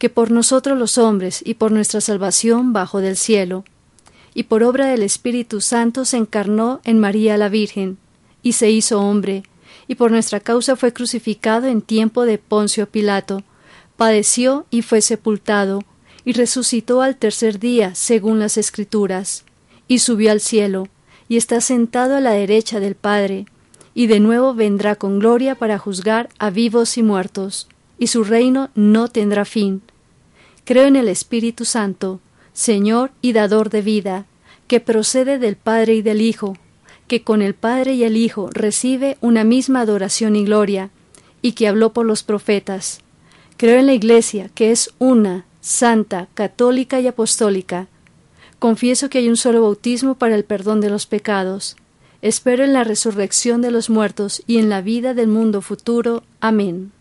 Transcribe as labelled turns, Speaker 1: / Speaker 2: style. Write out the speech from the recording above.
Speaker 1: que por nosotros los hombres y por nuestra salvación bajo del cielo, y por obra del Espíritu Santo se encarnó en María la Virgen, y se hizo hombre, y por nuestra causa fue crucificado en tiempo de Poncio Pilato, padeció y fue sepultado, y resucitó al tercer día, según las Escrituras, y subió al cielo, y está sentado a la derecha del Padre, y de nuevo vendrá con gloria para juzgar a vivos y muertos, y su reino no tendrá fin. Creo en el Espíritu Santo, Señor y dador de vida, que procede del Padre y del Hijo, que con el Padre y el Hijo recibe una misma adoración y gloria, y que habló por los profetas. Creo en la Iglesia, que es una, santa, católica y apostólica. Confieso que hay un solo bautismo para el perdón de los pecados. Espero en la resurrección de los muertos y en la vida del mundo futuro. Amén.